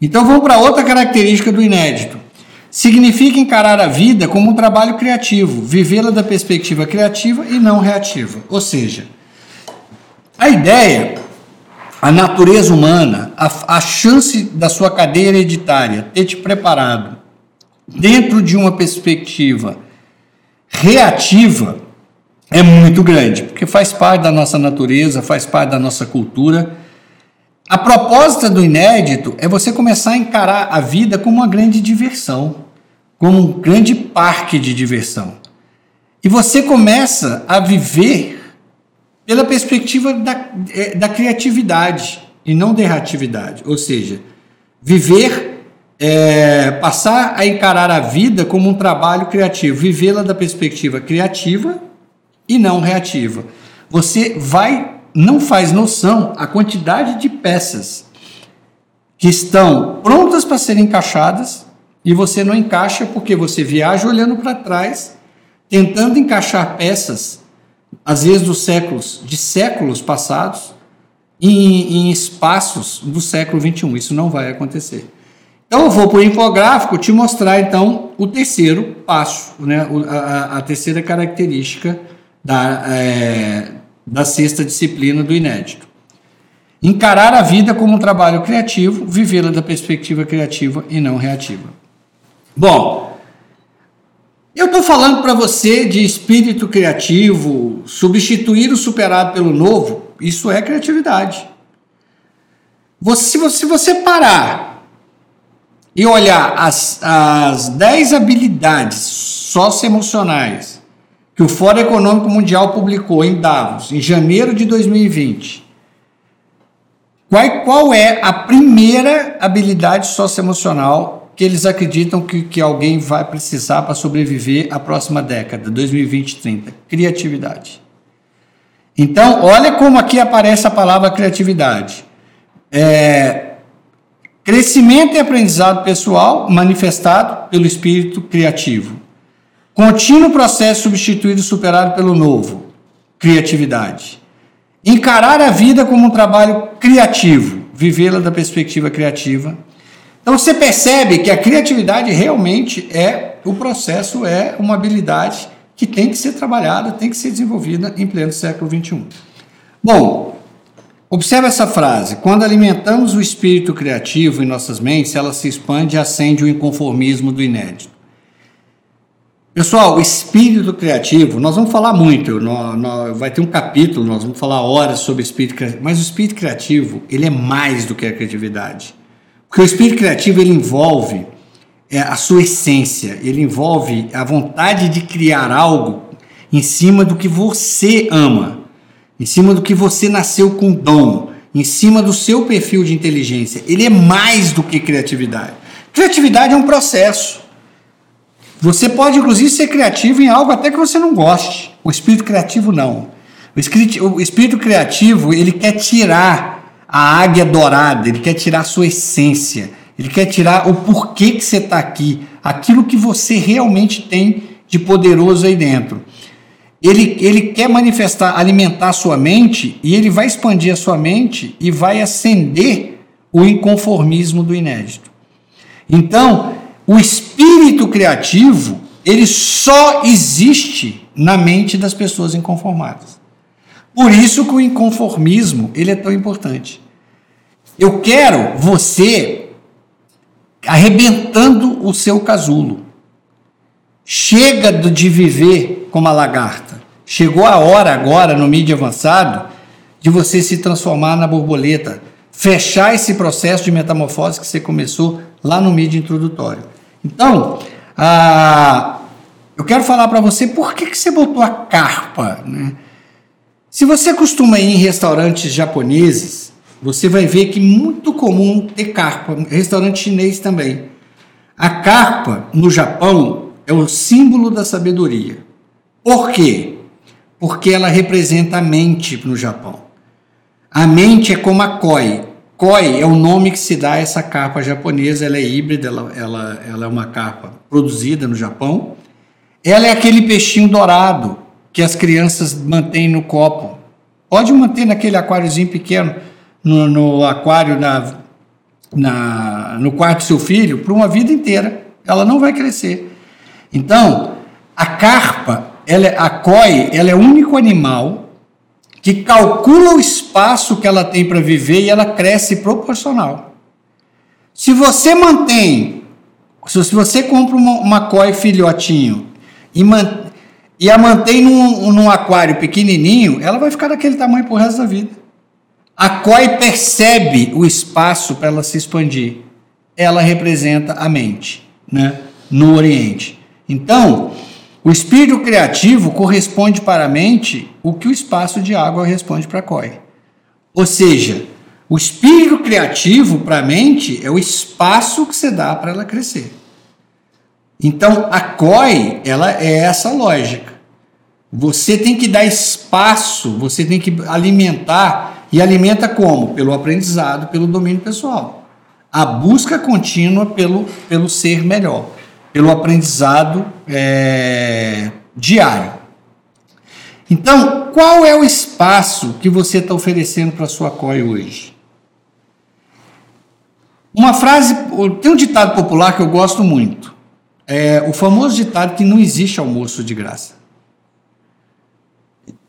Então vamos para outra característica do inédito. Significa encarar a vida como um trabalho criativo, vivê-la da perspectiva criativa e não reativa. Ou seja, a ideia, a natureza humana, a, a chance da sua cadeia hereditária ter te preparado dentro de uma perspectiva reativa é muito grande, porque faz parte da nossa natureza, faz parte da nossa cultura. A proposta do inédito é você começar a encarar a vida como uma grande diversão, como um grande parque de diversão. E você começa a viver pela perspectiva da, é, da criatividade e não da erratividade. Ou seja, viver, é, passar a encarar a vida como um trabalho criativo, vivê-la da perspectiva criativa e não reativa. Você vai, não faz noção a quantidade de peças que estão prontas para serem encaixadas e você não encaixa porque você viaja olhando para trás, tentando encaixar peças, às vezes dos séculos, de séculos passados, em, em espaços do século 21. Isso não vai acontecer. Então eu vou para o infográfico te mostrar então o terceiro passo, né? a, a terceira característica da, é, da sexta disciplina do inédito. Encarar a vida como um trabalho criativo, vivê-la da perspectiva criativa e não reativa. Bom, eu estou falando para você de espírito criativo, substituir o superado pelo novo, isso é criatividade. Você, se você parar e olhar as, as 10 habilidades socioemocionais que o Fórum Econômico Mundial publicou em Davos, em janeiro de 2020. Qual, qual é a primeira habilidade socioemocional que eles acreditam que, que alguém vai precisar para sobreviver à próxima década, 2020 30? Criatividade. Então, olha como aqui aparece a palavra criatividade. É, crescimento e aprendizado pessoal manifestado pelo espírito criativo. Contínuo processo substituído e superado pelo novo. Criatividade. Encarar a vida como um trabalho criativo, vivê-la da perspectiva criativa. Então você percebe que a criatividade realmente é o processo, é uma habilidade que tem que ser trabalhada, tem que ser desenvolvida em pleno século XXI. Bom, observe essa frase. Quando alimentamos o espírito criativo em nossas mentes, ela se expande e acende o inconformismo do inédito. Pessoal, o espírito criativo, nós vamos falar muito, vai ter um capítulo, nós vamos falar horas sobre espírito criativo, mas o espírito criativo, ele é mais do que a criatividade. Porque o espírito criativo, ele envolve é, a sua essência, ele envolve a vontade de criar algo em cima do que você ama, em cima do que você nasceu com dom, em cima do seu perfil de inteligência. Ele é mais do que criatividade. Criatividade é um processo. Você pode, inclusive, ser criativo em algo até que você não goste. O espírito criativo não. O espírito, o espírito criativo, ele quer tirar a águia dourada, ele quer tirar a sua essência, ele quer tirar o porquê que você está aqui, aquilo que você realmente tem de poderoso aí dentro. Ele, ele quer manifestar, alimentar a sua mente e ele vai expandir a sua mente e vai acender o inconformismo do inédito. Então, o espírito criativo, ele só existe na mente das pessoas inconformadas. Por isso que o inconformismo, ele é tão importante. Eu quero você arrebentando o seu casulo. Chega de viver como a lagarta. Chegou a hora agora, no mídia avançado, de você se transformar na borboleta. Fechar esse processo de metamorfose que você começou lá no mídia introdutório. Então, ah, eu quero falar para você por que, que você botou a carpa. Né? Se você costuma ir em restaurantes japoneses, você vai ver que muito comum ter carpa, restaurante chinês também. A carpa no Japão é o símbolo da sabedoria. Por quê? Porque ela representa a mente no Japão. A mente é como a koi. Koi é o nome que se dá a essa capa japonesa, ela é híbrida, ela, ela, ela é uma capa produzida no Japão. Ela é aquele peixinho dourado que as crianças mantêm no copo. Pode manter naquele aquáriozinho pequeno, no, no aquário da, na, no quarto do seu filho por uma vida inteira. Ela não vai crescer. Então, a carpa, ela, é, a COI, ela é o único animal que calcula o espaço que ela tem para viver e ela cresce proporcional. Se você mantém, se você compra uma, uma COI filhotinho e, man, e a mantém num, num aquário pequenininho, ela vai ficar daquele tamanho pro resto da vida. A COI percebe o espaço para ela se expandir. Ela representa a mente, né? No Oriente. Então, o espírito criativo corresponde para a mente o que o espaço de água responde para a COI. Ou seja, o espírito criativo para a mente é o espaço que você dá para ela crescer. Então, a COI, ela é essa lógica. Você tem que dar espaço, você tem que alimentar e alimenta como? Pelo aprendizado, pelo domínio pessoal. A busca contínua pelo, pelo ser melhor, pelo aprendizado é, diário. Então, qual é o espaço que você está oferecendo para a sua COI hoje? Uma frase, tem um ditado popular que eu gosto muito. É o famoso ditado que não existe almoço de graça.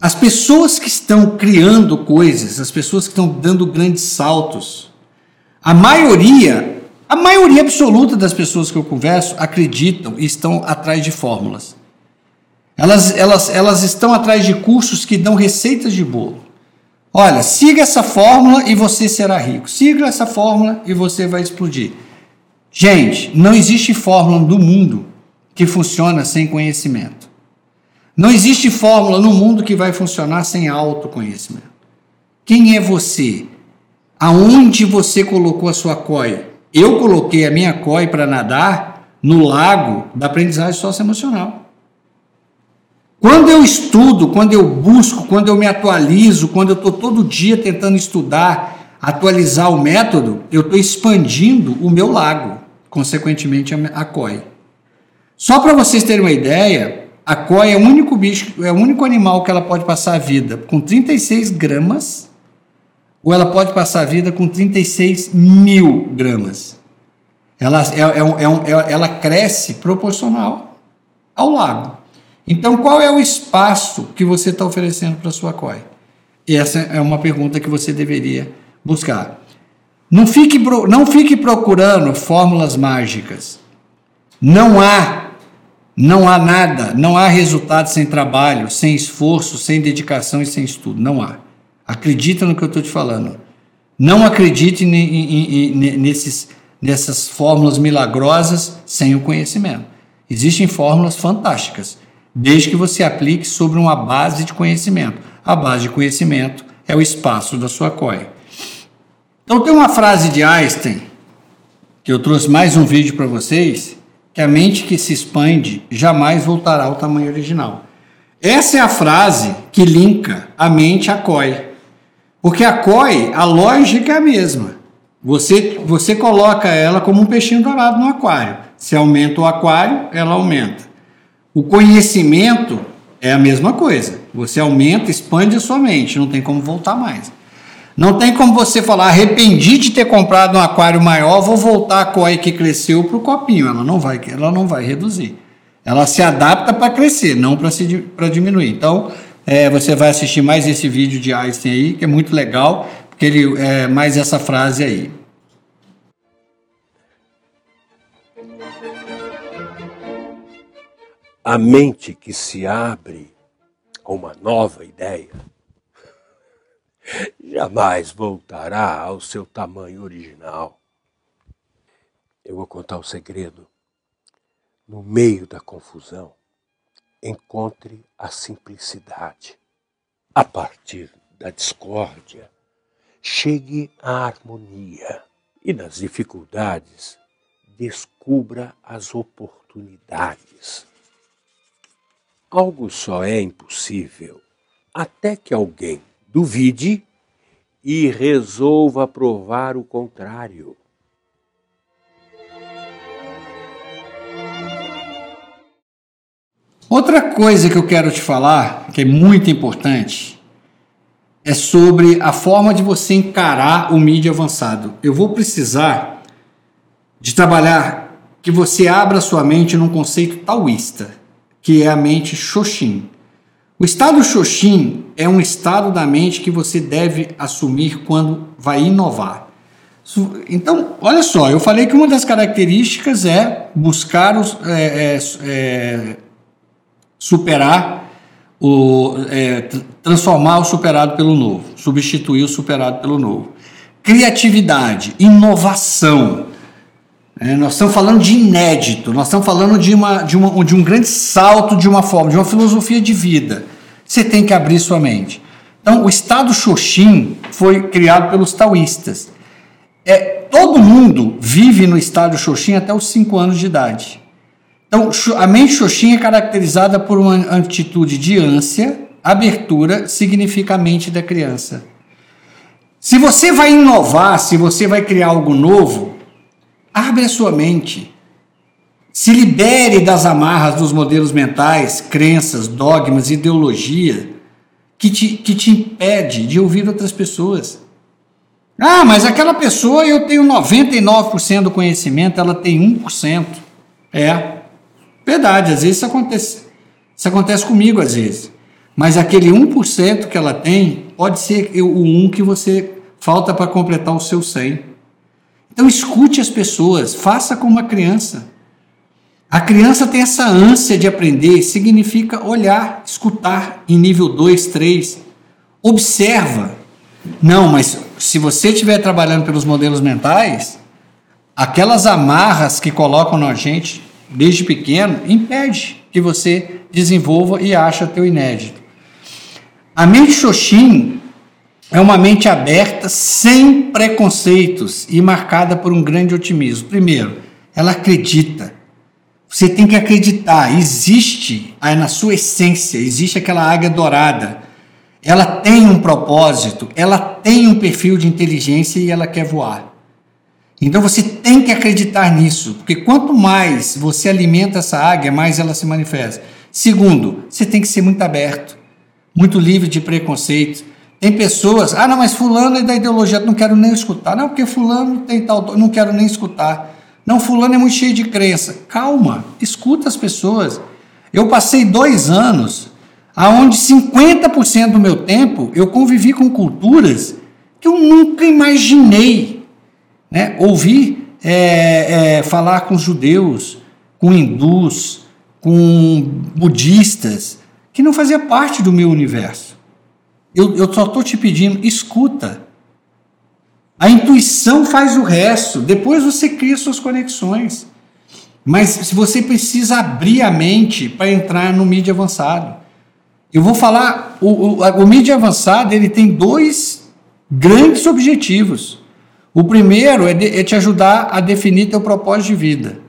As pessoas que estão criando coisas, as pessoas que estão dando grandes saltos, a maioria, a maioria absoluta das pessoas que eu converso acreditam e estão atrás de fórmulas. Elas, elas, elas estão atrás de cursos que dão receitas de bolo. Olha, siga essa fórmula e você será rico. Siga essa fórmula e você vai explodir. Gente, não existe fórmula do mundo que funciona sem conhecimento. Não existe fórmula no mundo que vai funcionar sem autoconhecimento. Quem é você? Aonde você colocou a sua COI? Eu coloquei a minha COI para nadar no lago da aprendizagem socioemocional. Quando eu estudo, quando eu busco, quando eu me atualizo, quando eu estou todo dia tentando estudar, atualizar o método, eu estou expandindo o meu lago, consequentemente a COI. Só para vocês terem uma ideia, a coi é o único bicho, é o único animal que ela pode passar a vida com 36 gramas, ou ela pode passar a vida com 36 mil gramas. Ela, é, é, é, é, ela cresce proporcional ao lago. Então, qual é o espaço que você está oferecendo para a sua coi? E essa é uma pergunta que você deveria buscar. Não fique, não fique procurando fórmulas mágicas. Não há não há nada, não há resultado sem trabalho, sem esforço, sem dedicação e sem estudo. Não há. Acredita no que eu estou te falando. Não acredite nesses, nessas fórmulas milagrosas sem o conhecimento. Existem fórmulas fantásticas, desde que você aplique sobre uma base de conhecimento. A base de conhecimento é o espaço da sua COI. Então tem uma frase de Einstein, que eu trouxe mais um vídeo para vocês, que a mente que se expande jamais voltará ao tamanho original. Essa é a frase que linka a mente à COI. Porque a COI, a lógica é a mesma. Você, você coloca ela como um peixinho dourado no aquário. Se aumenta o aquário, ela aumenta. O conhecimento é a mesma coisa. Você aumenta, expande a sua mente, não tem como voltar mais. Não tem como você falar, arrependi de ter comprado um aquário maior, vou voltar a COI que cresceu para o copinho. Ela não vai, ela não vai reduzir. Ela se adapta para crescer, não para diminuir. Então, é, você vai assistir mais esse vídeo de Einstein aí, que é muito legal, porque ele é mais essa frase aí. A mente que se abre a uma nova ideia jamais voltará ao seu tamanho original. Eu vou contar o um segredo. No meio da confusão, encontre a simplicidade. A partir da discórdia, chegue à harmonia. E nas dificuldades, descubra as oportunidades. Algo só é impossível até que alguém duvide e resolva provar o contrário. Outra coisa que eu quero te falar, que é muito importante, é sobre a forma de você encarar o mídia avançado. Eu vou precisar de trabalhar que você abra sua mente num conceito taoísta, que é a mente Shoshin. O estado Shoshin é um estado da mente que você deve assumir quando vai inovar. Então, olha só, eu falei que uma das características é buscar os, é, é, é, superar o, é, transformar o superado pelo novo, substituir o superado pelo novo. Criatividade, inovação. É, nós estamos falando de inédito, nós estamos falando de, uma, de, uma, de um grande salto de uma forma, de uma filosofia de vida. Você tem que abrir sua mente. Então, o estado Xoxin foi criado pelos taoístas. É, todo mundo vive no estado Xoxin até os 5 anos de idade. Então, a mente Xoxin é caracterizada por uma atitude de ânsia, abertura, significa a mente da criança. Se você vai inovar, se você vai criar algo novo, abre a sua mente. Se libere das amarras dos modelos mentais, crenças, dogmas, ideologia que te, que te impede de ouvir outras pessoas. Ah, mas aquela pessoa eu tenho 99% do conhecimento, ela tem 1%. É. Verdade, às vezes isso acontece. Isso acontece comigo às vezes. Mas aquele 1% que ela tem pode ser o 1 que você falta para completar o seu 100. Então escute as pessoas, faça como uma criança. A criança tem essa ânsia de aprender, significa olhar, escutar em nível 2, 3. Observa. Não, mas se você estiver trabalhando pelos modelos mentais, aquelas amarras que colocam na gente desde pequeno, impede que você desenvolva e ache teu inédito. A mente Xoxin é uma mente aberta, sem preconceitos e marcada por um grande otimismo. Primeiro, ela acredita. Você tem que acreditar, existe aí na sua essência, existe aquela águia dourada. Ela tem um propósito, ela tem um perfil de inteligência e ela quer voar. Então você tem que acreditar nisso, porque quanto mais você alimenta essa águia, mais ela se manifesta. Segundo, você tem que ser muito aberto, muito livre de preconceitos. Tem pessoas, ah, não, mas fulano é da ideologia, não quero nem escutar. Não, porque fulano tem tal, não quero nem escutar. Não, fulano é muito cheio de crença. Calma, escuta as pessoas. Eu passei dois anos aonde 50% do meu tempo eu convivi com culturas que eu nunca imaginei né? Ouvir é, é, falar com judeus, com hindus, com budistas, que não fazia parte do meu universo. Eu, eu só estou te pedindo, escuta. A intuição faz o resto, depois você cria suas conexões. Mas se você precisa abrir a mente para entrar no mídia avançado. Eu vou falar, o, o, o mídia avançado ele tem dois grandes objetivos. O primeiro é, de, é te ajudar a definir teu propósito de vida.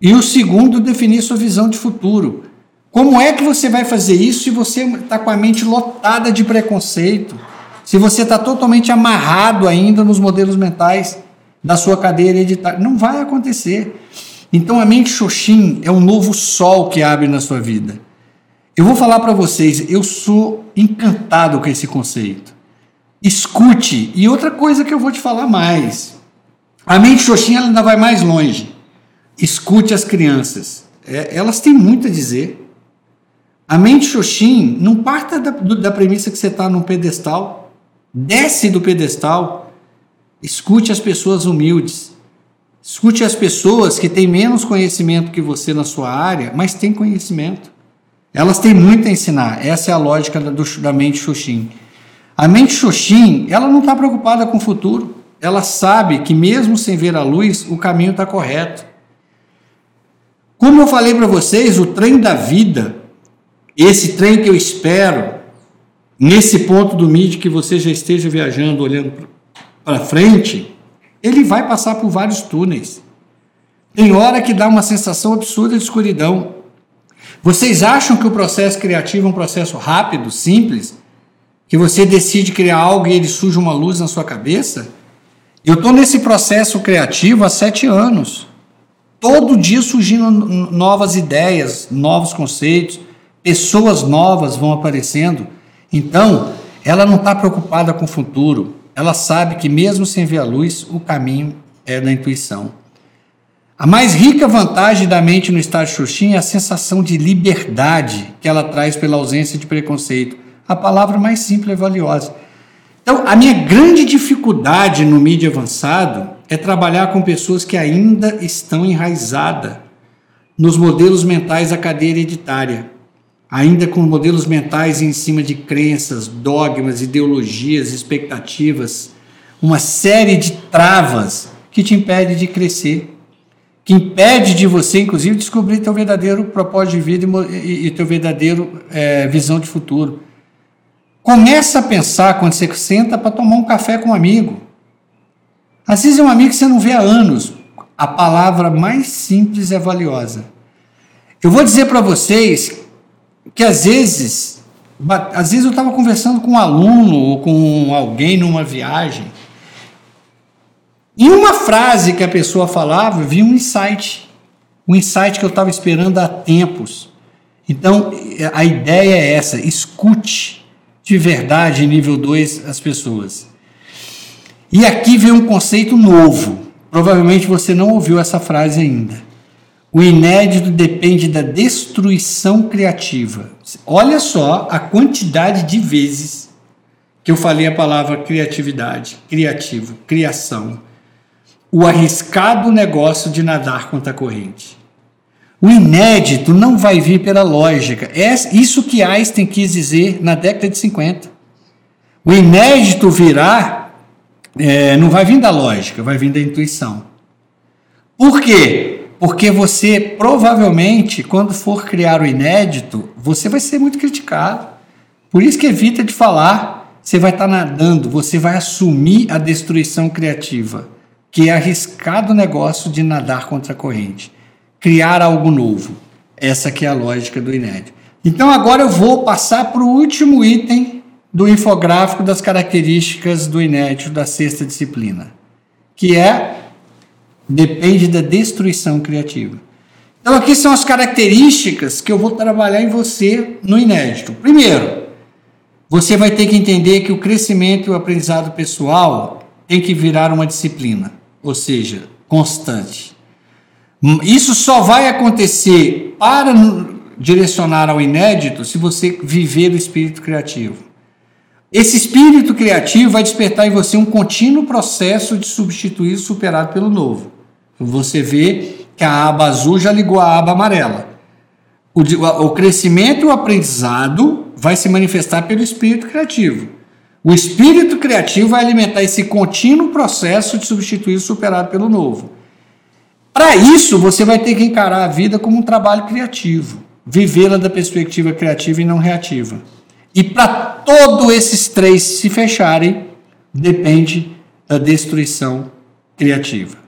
E o segundo, definir sua visão de futuro. Como é que você vai fazer isso se você está com a mente lotada de preconceito? Se você está totalmente amarrado ainda nos modelos mentais da sua cadeia hereditária? Não vai acontecer. Então a mente Xoxin é um novo sol que abre na sua vida. Eu vou falar para vocês, eu sou encantado com esse conceito. Escute. E outra coisa que eu vou te falar mais. A mente xoxinha ainda vai mais longe. Escute as crianças. É, elas têm muito a dizer. A mente xoxin não parta da, da premissa que você está num pedestal. Desce do pedestal. Escute as pessoas humildes. Escute as pessoas que têm menos conhecimento que você na sua área, mas têm conhecimento. Elas têm muito a ensinar. Essa é a lógica da, da mente xoxin. A mente Xoxin, ela não está preocupada com o futuro. Ela sabe que mesmo sem ver a luz, o caminho está correto. Como eu falei para vocês, o trem da vida, esse trem que eu espero, nesse ponto do MID que você já esteja viajando, olhando para frente, ele vai passar por vários túneis. Tem hora que dá uma sensação absurda de escuridão. Vocês acham que o processo criativo é um processo rápido, simples? Que você decide criar algo e ele surge uma luz na sua cabeça. Eu estou nesse processo criativo há sete anos. Todo dia surgindo novas ideias, novos conceitos, pessoas novas vão aparecendo. Então, ela não está preocupada com o futuro. Ela sabe que, mesmo sem ver a luz, o caminho é da intuição. A mais rica vantagem da mente no estado Xuxim é a sensação de liberdade que ela traz pela ausência de preconceito. A palavra mais simples e valiosa. Então, a minha grande dificuldade no mídia avançado é trabalhar com pessoas que ainda estão enraizadas nos modelos mentais da cadeia hereditária, ainda com modelos mentais em cima de crenças, dogmas, ideologias, expectativas, uma série de travas que te impede de crescer, que impede de você, inclusive, descobrir teu verdadeiro propósito de vida e, e teu verdadeiro é, visão de futuro. Começa a pensar quando você senta para tomar um café com um amigo. Às vezes é um amigo que você não vê há anos. A palavra mais simples é valiosa. Eu vou dizer para vocês que às vezes, às vezes eu estava conversando com um aluno ou com alguém numa viagem. E uma frase que a pessoa falava, vi um insight. Um insight que eu estava esperando há tempos. Então, a ideia é essa: escute de verdade, nível 2, as pessoas. E aqui vem um conceito novo. Provavelmente você não ouviu essa frase ainda. O inédito depende da destruição criativa. Olha só a quantidade de vezes que eu falei a palavra criatividade, criativo, criação. O arriscado negócio de nadar contra a corrente. O inédito não vai vir pela lógica. É isso que Einstein quis dizer na década de 50. O inédito virá, é, não vai vir da lógica, vai vir da intuição. Por quê? Porque você provavelmente, quando for criar o inédito, você vai ser muito criticado. Por isso que evita de falar, você vai estar nadando, você vai assumir a destruição criativa, que é arriscado negócio de nadar contra a corrente criar algo novo. Essa que é a lógica do inédito. Então agora eu vou passar para o último item do infográfico das características do inédito da sexta disciplina, que é depende da destruição criativa. Então aqui são as características que eu vou trabalhar em você no inédito. Primeiro, você vai ter que entender que o crescimento e o aprendizado pessoal tem que virar uma disciplina, ou seja, constante. Isso só vai acontecer para direcionar ao inédito se você viver o espírito criativo. Esse espírito criativo vai despertar em você um contínuo processo de substituir superado pelo novo. Você vê que a aba azul já ligou a aba amarela. O, o crescimento e o aprendizado vai se manifestar pelo espírito criativo. O espírito criativo vai alimentar esse contínuo processo de substituir superado pelo novo. Para isso, você vai ter que encarar a vida como um trabalho criativo, vivê-la da perspectiva criativa e não reativa. E para todos esses três se fecharem, depende da destruição criativa.